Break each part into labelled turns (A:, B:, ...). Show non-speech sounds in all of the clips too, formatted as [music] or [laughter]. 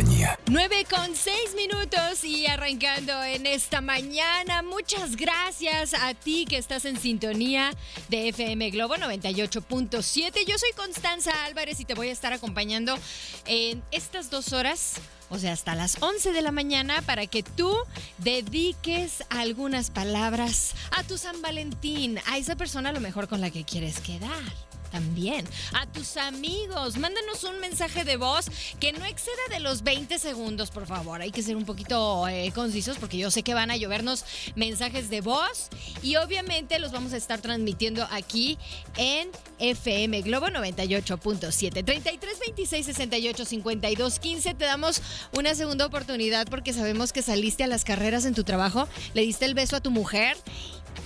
A: Compañía.
B: 9 con 6 minutos y arrancando en esta mañana. Muchas gracias a ti que estás en sintonía de FM Globo 98.7. Yo soy Constanza Álvarez y te voy a estar acompañando en estas dos horas. O sea, hasta las 11 de la mañana para que tú dediques algunas palabras a tu San Valentín, a esa persona a lo mejor con la que quieres quedar también. A tus amigos, mándanos un mensaje de voz que no exceda de los 20 segundos, por favor. Hay que ser un poquito eh, concisos porque yo sé que van a llovernos mensajes de voz y obviamente los vamos a estar transmitiendo aquí en FM Globo 98.7. 33 26 68 52 15. Te damos una segunda oportunidad porque sabemos que saliste a las carreras en tu trabajo, le diste el beso a tu mujer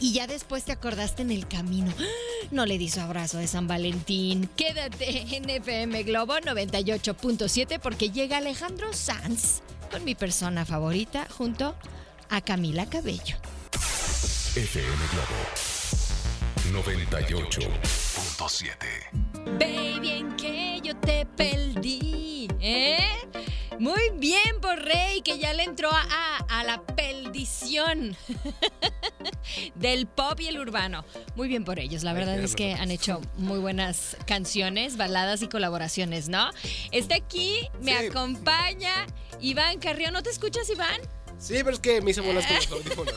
B: y ya después te acordaste en el camino. No le di su abrazo de San Valentín. Quédate en FM Globo 98.7 porque llega Alejandro Sanz con mi persona favorita junto a Camila Cabello.
A: FM Globo 98.7.
B: Baby, en que yo te perdí, ¿eh? Muy bien por Rey, que ya le entró a, a la perdición [laughs] del pop y el urbano. Muy bien por ellos, la verdad es que han hecho muy buenas canciones, baladas y colaboraciones, ¿no? Está aquí, me
C: Sí.
B: acompaña Iván Carrión. ¿No te escuchas, Iván?
C: Sí, pero es que me hice bolas con los audífonos.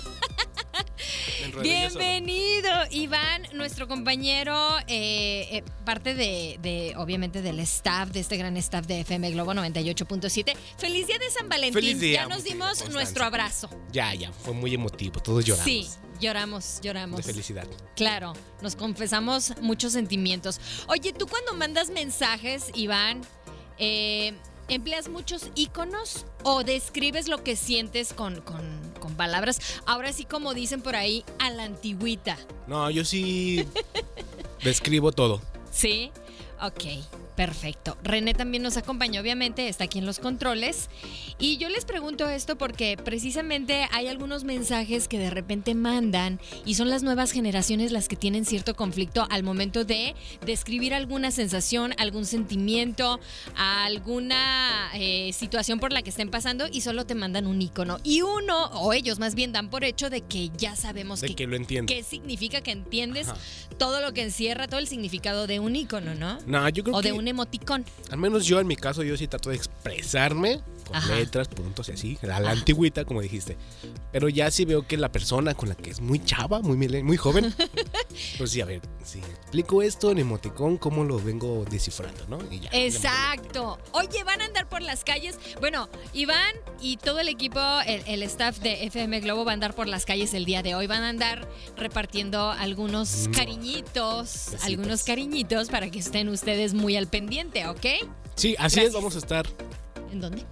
B: Bienvenido, Iván, nuestro compañero, eh, eh, parte de, de, obviamente, del staff, de este gran staff de FM Globo 98.7. Feliz día de San Valentín.
C: Feliz día,
B: ya nos dimos nuestro abrazo.
C: Ya, ya, fue muy emotivo, todos lloramos.
B: Sí, lloramos, lloramos.
C: De felicidad.
B: Claro, nos confesamos muchos sentimientos. Oye, tú cuando mandas mensajes, Iván, eh, ¿empleas muchos iconos o describes lo que sientes con, con- con palabras? Ahora sí, como dicen por ahí, a la antigüita.
C: No, yo sí describo todo.
B: ¿Sí? Ok, perfecto. René también nos acompaña, obviamente, está aquí en los controles. Y yo les pregunto esto porque precisamente hay algunos mensajes que de repente mandan y son las nuevas generaciones las que tienen cierto conflicto al momento de describir alguna sensación, algún sentimiento, alguna eh, situación por la que estén pasando y solo te mandan un icono. Y uno, o ellos más bien, dan por hecho de que ya sabemos
C: De
B: que-
C: que lo
B: qué significa que entiendes
C: Ajá.
B: todo lo que encierra, todo el significado de un icono, ¿no?
C: No, yo creo
B: O
C: que
B: de un emoticón.
C: al menos yo en mi caso yo sí trato de expresarme con
B: Ajá.
C: letras, puntos y así, a la
B: Ajá.
C: antigüita como dijiste. Pero ya sí veo que la persona con la que es muy chava, muy muy joven, [laughs] pues sí, a ver, si explico esto en emoticón, cómo lo vengo descifrando, ¿no? Y ya.
B: Exacto. Oye, van a andar por las calles. Bueno, Iván y todo el equipo, el, el staff de FM Globo va a andar por las calles el día de hoy. Van a andar repartiendo algunos
C: Mm.
B: cariñitos, algunos cariñitos para que estén ustedes muy al pendiente, ¿ok?
C: Sí, así
B: Gracias.
C: es, vamos a estar
B: ¿En dónde?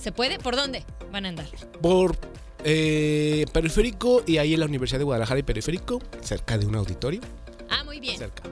B: ¿Se puede? ¿Por dónde van a andar?
C: por eh, Periférico y ahí en la Universidad de Guadalajara y Periférico, cerca de un auditorio.
B: Ah, muy bien.
C: Cerca.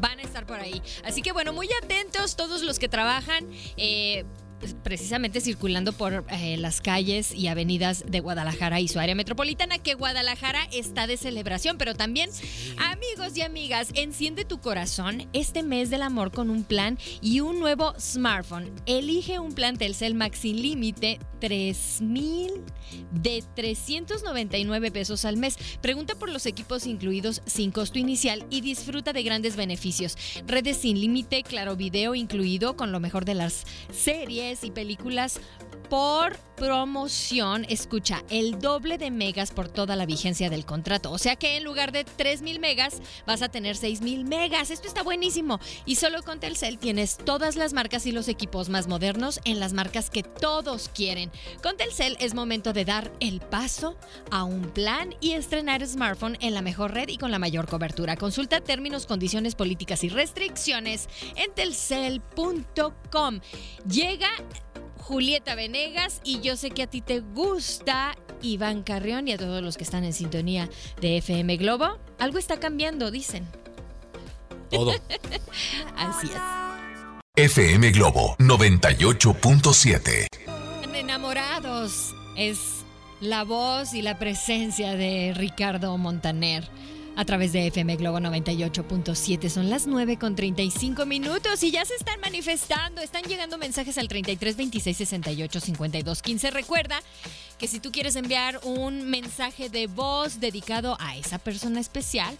B: van a estar por ahí. Así que bueno, muy atentos todos los que trabajan. eh, precisamente circulando por eh, las calles y avenidas de Guadalajara y su área metropolitana, que Guadalajara está de celebración, pero también, amigos y amigas, enciende tu corazón este mes del amor con un plan y un nuevo smartphone. Elige un plan Telcel Max sin límite, 3000 de 399 pesos al mes. Pregunta por los equipos incluidos sin costo inicial y disfruta de grandes beneficios. Redes sin límite, claro video incluido con lo mejor de las series y películas por promoción, escucha, el doble de megas por toda la vigencia del contrato. O sea que en lugar de 3.000 megas vas a tener 6.000 megas. Esto está buenísimo. Y solo con Telcel tienes todas las marcas y los equipos más modernos en las marcas que todos quieren. Con Telcel es momento de dar el paso a un plan y estrenar smartphone en la mejor red y con la mayor cobertura. Consulta términos, condiciones políticas y restricciones en telcel.com. Llega Julieta Venegas y yo sé que a ti te gusta Iván Carrión y a todos los que están en sintonía de FM Globo. Algo está cambiando, dicen.
C: Todo. [laughs]
B: Así es.
A: FM Globo 98.7.
B: Enamorados es la voz y la presencia de Ricardo Montaner a través de FM Globo 98.7. Son las 9 con 35 minutos y ya se están manifestando. Están llegando mensajes al 33 26 68 52 15. Recuerda que si tú quieres enviar un mensaje de voz dedicado a esa persona especial,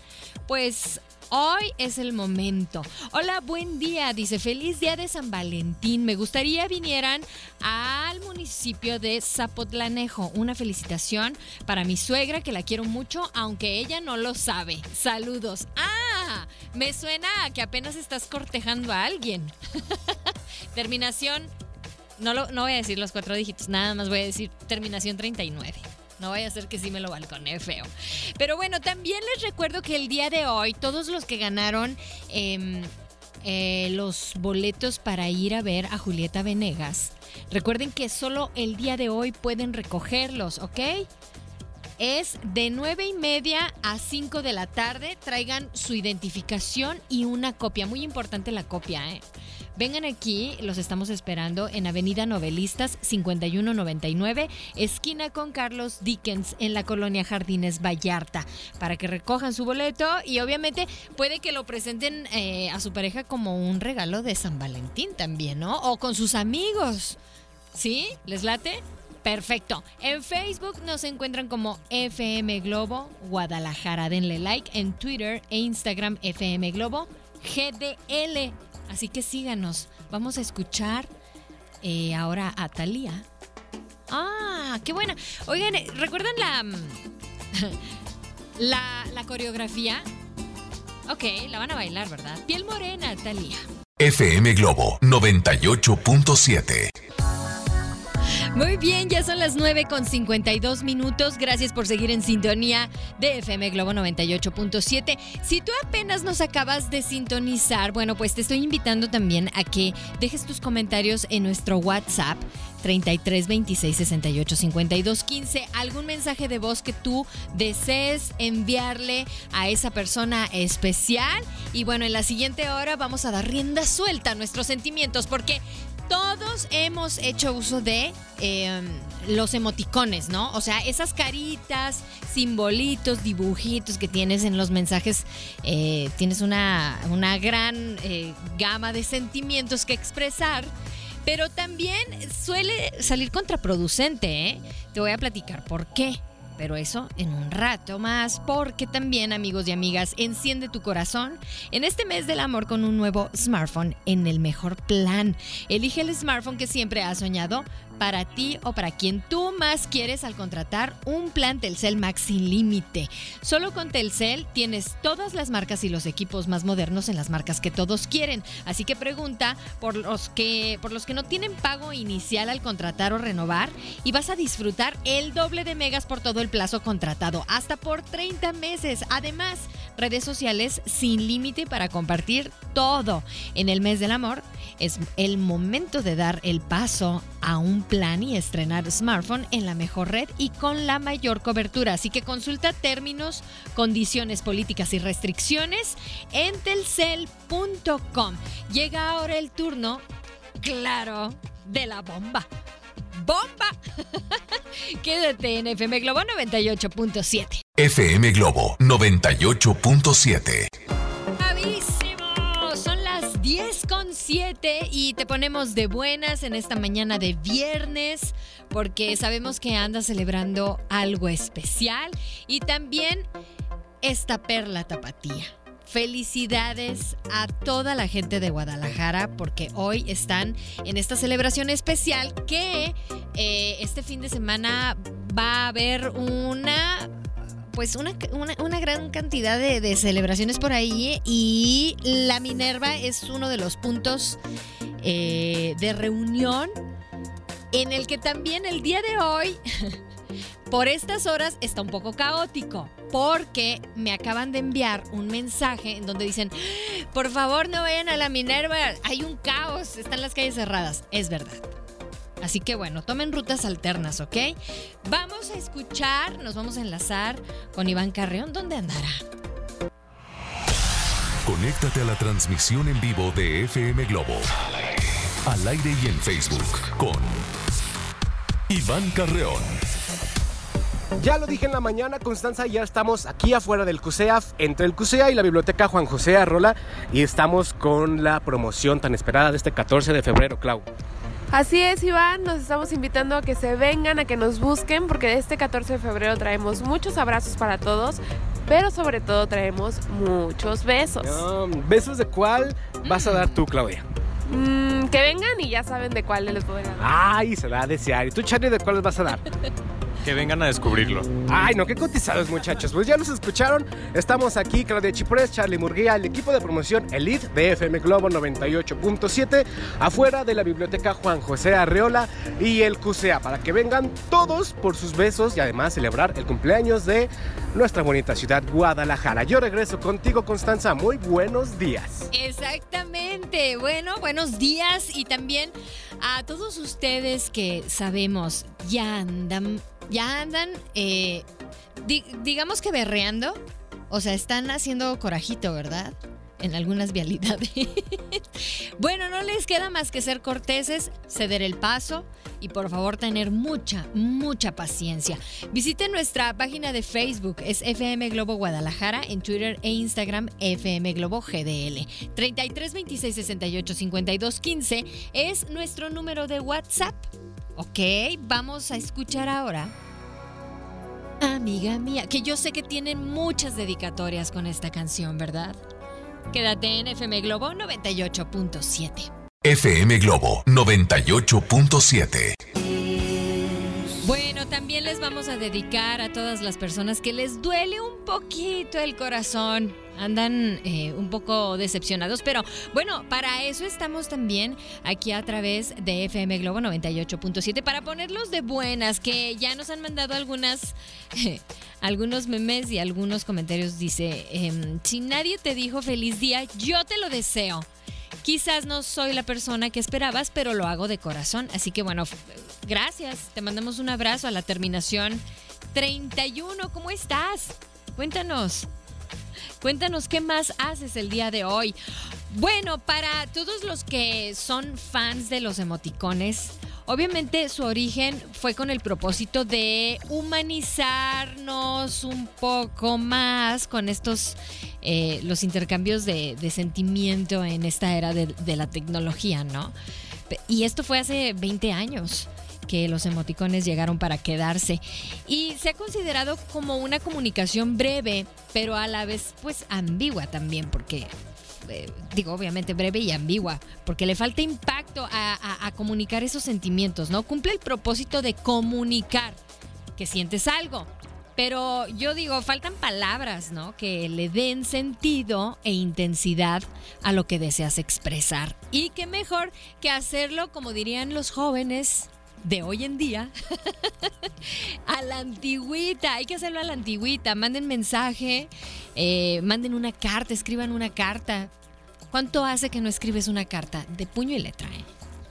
B: pues Hoy es el momento. Hola, buen día. Dice, feliz día de San Valentín. Me gustaría vinieran al municipio de Zapotlanejo. Una felicitación para mi suegra, que la quiero mucho, aunque ella no lo sabe. Saludos. Ah, me suena que apenas estás cortejando a alguien. [laughs] Terminación, no, lo, no voy a decir los cuatro dígitos, nada más voy a decir terminación 39. No vaya a ser que sí me lo balcone feo. Pero bueno, también les recuerdo que el día de hoy, todos los que ganaron em, eh, los boletos para ir a ver a Julieta Venegas, recuerden que solo el día de hoy pueden recogerlos, ¿ok? Es de 9 y media a 5 de la tarde. Traigan su identificación y una copia. Muy importante la copia, ¿eh? Vengan aquí, los estamos esperando en Avenida Novelistas 5199, esquina con Carlos Dickens en la colonia Jardines Vallarta, para que recojan su boleto y obviamente puede que lo presenten eh, a su pareja como un regalo de San Valentín también, ¿no? O con sus amigos. ¿Sí? ¿Les late? Perfecto. En Facebook nos encuentran como FM Globo Guadalajara. Denle like en Twitter e Instagram FM Globo GDL. Así que síganos. Vamos a escuchar eh, ahora a Thalía. Ah, qué buena. Oigan, eh, ¿recuerdan la, [laughs] la, la coreografía? Ok, la van a bailar, ¿verdad? Piel morena, Thalía.
A: FM Globo 98.7.
B: Muy bien, ya son las 9 con 52 minutos. Gracias por seguir en sintonía de FM Globo 98.7. Si tú apenas nos acabas de sintonizar, bueno, pues te estoy invitando también a que dejes tus comentarios en nuestro WhatsApp 33 26 68 52 15. Algún mensaje de voz que tú desees enviarle a esa persona especial. Y bueno, en la siguiente hora vamos a dar rienda suelta a nuestros sentimientos porque todos hemos hecho uso de eh, los emoticones, ¿no? O sea, esas caritas, simbolitos, dibujitos que tienes en los mensajes, eh, tienes una, una gran eh, gama de sentimientos que expresar. Pero también suele salir contraproducente, ¿eh? Te voy a platicar por qué pero eso en un rato más, porque también amigos y amigas, enciende tu corazón en este mes del amor con un nuevo smartphone en el mejor plan. Elige el smartphone que siempre has soñado para ti o para quien tú más quieres al contratar un plan Telcel Max sin límite. Solo con Telcel tienes todas las marcas y los equipos más modernos en las marcas que todos quieren. Así que pregunta por los que por los que no tienen pago inicial al contratar o renovar y vas a disfrutar el doble de megas por todo el plazo contratado, hasta por 30 meses. Además, redes sociales sin límite para compartir todo. En el mes del amor es el momento de dar el paso a un plan y estrenar smartphone en la mejor red y con la mayor cobertura. Así que consulta términos, condiciones políticas y restricciones en telcel.com. Llega ahora el turno, claro, de la bomba. ¡Bomba! [laughs] Quédate en FM Globo 98.7.
A: FM Globo 98.7.
B: ¡Bravísimo! Son las 10 con 7 y te ponemos de buenas en esta mañana de viernes porque sabemos que andas celebrando algo especial y también esta perla tapatía. Felicidades a toda la gente de Guadalajara porque hoy están en esta celebración especial que eh, este fin de semana va a haber una pues una, una, gran cantidad de, de, celebraciones por ahí y la Minerva es uno de los puntos eh, de reunión en el que también el día de hoy, [laughs] por estas horas, está un poco caótico. Porque me acaban de enviar un mensaje en donde dicen, por favor no vayan a la Minerva, hay un caos, están las calles cerradas. Es verdad. Así que bueno, tomen rutas alternas, ¿ok? Vamos a escuchar, nos vamos a enlazar con Iván Carreón. ¿Dónde andará?
A: Conéctate a la transmisión en vivo de FM Globo. Al aire y en Facebook con Iván Carreón.
C: Ya lo dije en la mañana, Constanza, ya estamos aquí afuera del CUSEAF, entre el CUSEA y la Biblioteca Juan José Arrola, y estamos con la promoción tan esperada de este 14 de febrero, Clau.
D: Así es, Iván, nos estamos invitando a que se vengan, a que nos busquen, porque este 14 de febrero traemos muchos abrazos para todos, pero sobre todo traemos muchos besos.
C: ¿Besos de cuál vas a dar tú, Claudia?
D: Mm, que vengan y ya saben de cuál les voy a dar.
C: Ay, se va a desear. ¿Y tú, Charlie, de cuál les vas a dar? [laughs]
E: Que vengan a descubrirlo.
C: Ay, no, qué cotizados, muchachos. Pues ya nos escucharon. Estamos aquí, Claudia Chiprés, Charlie Murguía, el equipo de promoción Elite de FM Globo 98.7, afuera de la biblioteca Juan José Arreola y el CUSEA, para que vengan todos por sus besos y además celebrar el cumpleaños de nuestra bonita ciudad Guadalajara. Yo regreso contigo, Constanza. Muy buenos días.
B: Exactamente. Bueno, buenos días y también a todos ustedes que sabemos ya andan ya andan, eh, digamos que berreando. O sea, están haciendo corajito, ¿verdad? En algunas vialidades. [laughs] bueno, no les queda más que ser corteses, ceder el paso y por favor tener mucha, mucha paciencia. Visiten nuestra página de Facebook, es FM Globo Guadalajara, en Twitter e Instagram FM Globo GDL. 33 26 68 52 15 es nuestro número de WhatsApp. Ok, vamos a escuchar ahora. Amiga mía, que yo sé que tienen muchas dedicatorias con esta canción, ¿verdad? Quédate en FM Globo 98.7.
A: FM Globo 98.7.
B: Bueno, también les vamos a dedicar a todas las personas que les duele un poquito el corazón andan eh, un poco decepcionados, pero bueno, para eso estamos también aquí a través de FM Globo 98.7 para ponerlos de buenas, que ya nos han mandado algunas, [laughs] algunos memes y algunos comentarios. Dice, em, si nadie te dijo feliz día, yo te lo deseo. Quizás no soy la persona que esperabas, pero lo hago de corazón. Así que bueno, gracias. Te mandamos un abrazo a la terminación 31. ¿Cómo estás? Cuéntanos. Cuéntanos qué más haces el día de hoy. Bueno, para todos los que son fans de los emoticones, obviamente su origen fue con el propósito de humanizarnos un poco más con estos, eh, los intercambios de, sentimiento en esta era de, de la tecnología, ¿no? Y esto fue hace 20 años que los emoticones llegaron para quedarse y se ha considerado como una comunicación breve, pero a la vez pues ambigua también, porque eh, digo, obviamente breve y ambigua, porque le falta impacto a, comunicar esos sentimientos, ¿no? Cumple el propósito de comunicar que sientes algo. Pero yo digo, faltan palabras, ¿no? Que le den sentido e intensidad a lo que deseas expresar. Y qué mejor que hacerlo, como dirían los jóvenes, de hoy en día [laughs] a la antigüita. Hay que hacerlo a la antigüita. Manden mensaje, eh, manden una carta, escriban una carta. ¿Cuánto hace que no escribes una carta? De puño y letra, ¿eh?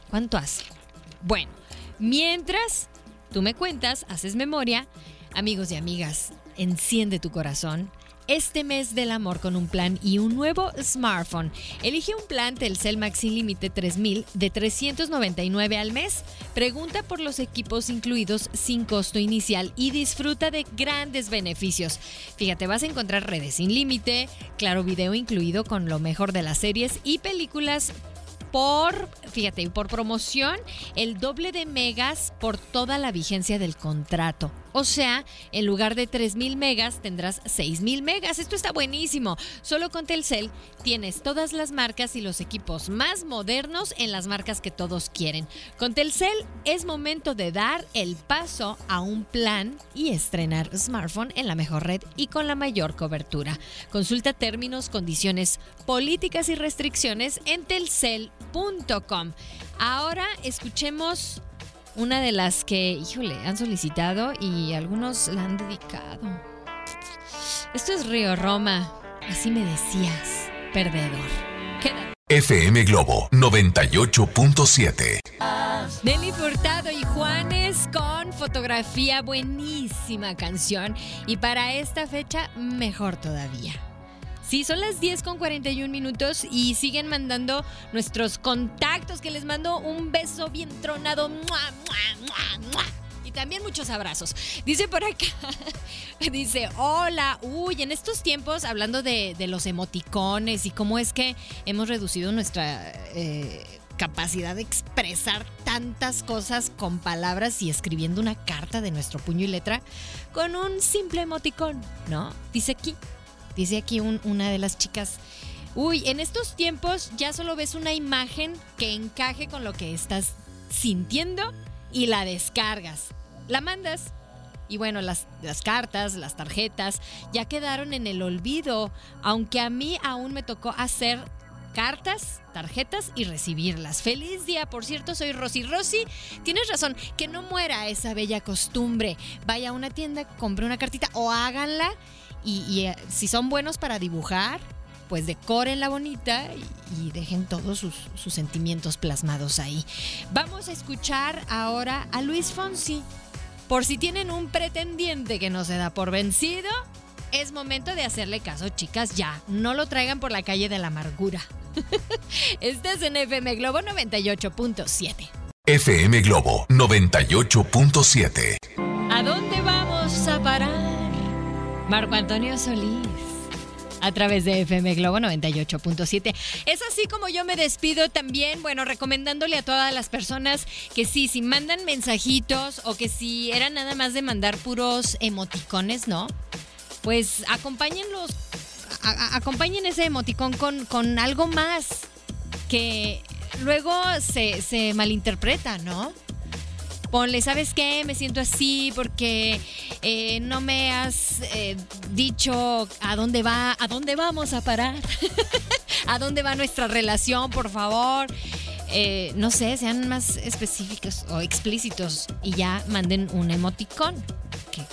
B: ¿Cuánto hace? Bueno, mientras tú me cuentas, haces memoria, amigos y amigas, enciende tu corazón este mes del amor con un plan y un nuevo smartphone. Elige un plan Telcel Maxi Límite 3000 de 399 al mes. Pregunta por los equipos incluidos sin costo inicial y disfruta de grandes beneficios. Fíjate, vas a encontrar redes sin límite, claro video incluido con lo mejor de las series y películas por, fíjate, por promoción, el doble de megas por toda la vigencia del contrato. O sea, en lugar de 3000 megas tendrás 6000 megas. Esto está buenísimo. Solo con Telcel tienes todas las marcas y los equipos más modernos en las marcas que todos quieren. Con Telcel es momento de dar el paso a un plan y estrenar smartphone en la mejor red y con la mayor cobertura. Consulta términos, condiciones, políticas y restricciones en telcel.com. Ahora escuchemos una de las que, híjole, han solicitado y algunos la han dedicado. Esto es Río Roma, así me decías, perdedor. Quédate.
A: FM Globo 98.7.
B: Nelly Furtado y Juanes con fotografía, buenísima canción. Y para esta fecha, mejor todavía. Sí, son las 10 con 41 minutos y siguen mandando nuestros contactos que les mando un beso bien tronado. Y también muchos abrazos. Dice por acá, [laughs] dice, hola, uy, en estos tiempos, hablando de, de los emoticones y cómo es que hemos reducido nuestra eh, capacidad de expresar tantas cosas con palabras y escribiendo una carta de nuestro puño y letra con un simple emoticón, ¿no? Dice aquí, Dice aquí un- una de las chicas, uy, en estos tiempos ya solo ves una imagen que encaje con lo que estás sintiendo y la descargas. La mandas. Y bueno, las, las cartas, las tarjetas ya quedaron en el olvido, aunque a mí aún me tocó hacer cartas, tarjetas y recibirlas. Feliz día, por cierto, soy Rosy. Rosy, tienes razón, que no muera esa bella costumbre. Vaya a una tienda, compre una cartita o háganla y, y, eh, si son buenos para dibujar, pues decórenla bonita y, y dejen todos sus, sus sentimientos plasmados ahí. Vamos a escuchar ahora a Luis Fonsi. Por si tienen un pretendiente que no se da por vencido, es momento de hacerle caso, chicas, ya. No lo traigan por la calle de la amargura. [laughs] Este es en FM Globo 98.7.
A: FM Globo 98.7.
B: ¿A dónde vamos a parar? Marco Antonio Solís. A través de FM Globo 98.7. Es así como yo me despido también, bueno, recomendándole a todas las personas que sí, si mandan mensajitos o que si era nada más de mandar puros emoticones, ¿no? Pues acompáñenlos, a- a- acompañen ese emoticón con, con algo más que luego se, se malinterpreta, ¿no? Ponle, ¿sabes qué? Me siento así porque eh, no me has eh, dicho a dónde va, a dónde vamos a parar, [laughs] a dónde va nuestra relación, por favor. Eh, no sé, sean más específicos o explícitos y ya manden un emoticón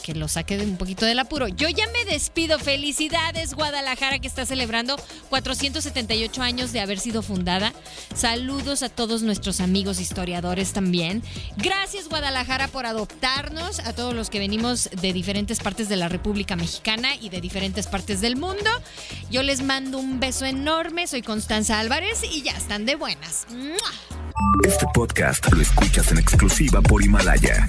B: que lo saque de un poquito del apuro. Yo ya me despido. Felicidades, Guadalajara, que está celebrando 478 años de haber sido fundada. Saludos a todos nuestros amigos historiadores también. Gracias, Guadalajara, por adoptarnos, a todos los que venimos de diferentes partes de la República Mexicana y de diferentes partes del mundo. Yo les mando un beso enorme. Soy Constanza Álvarez y ya están de buenas.
A: Este podcast lo escuchas en exclusiva por Himalaya.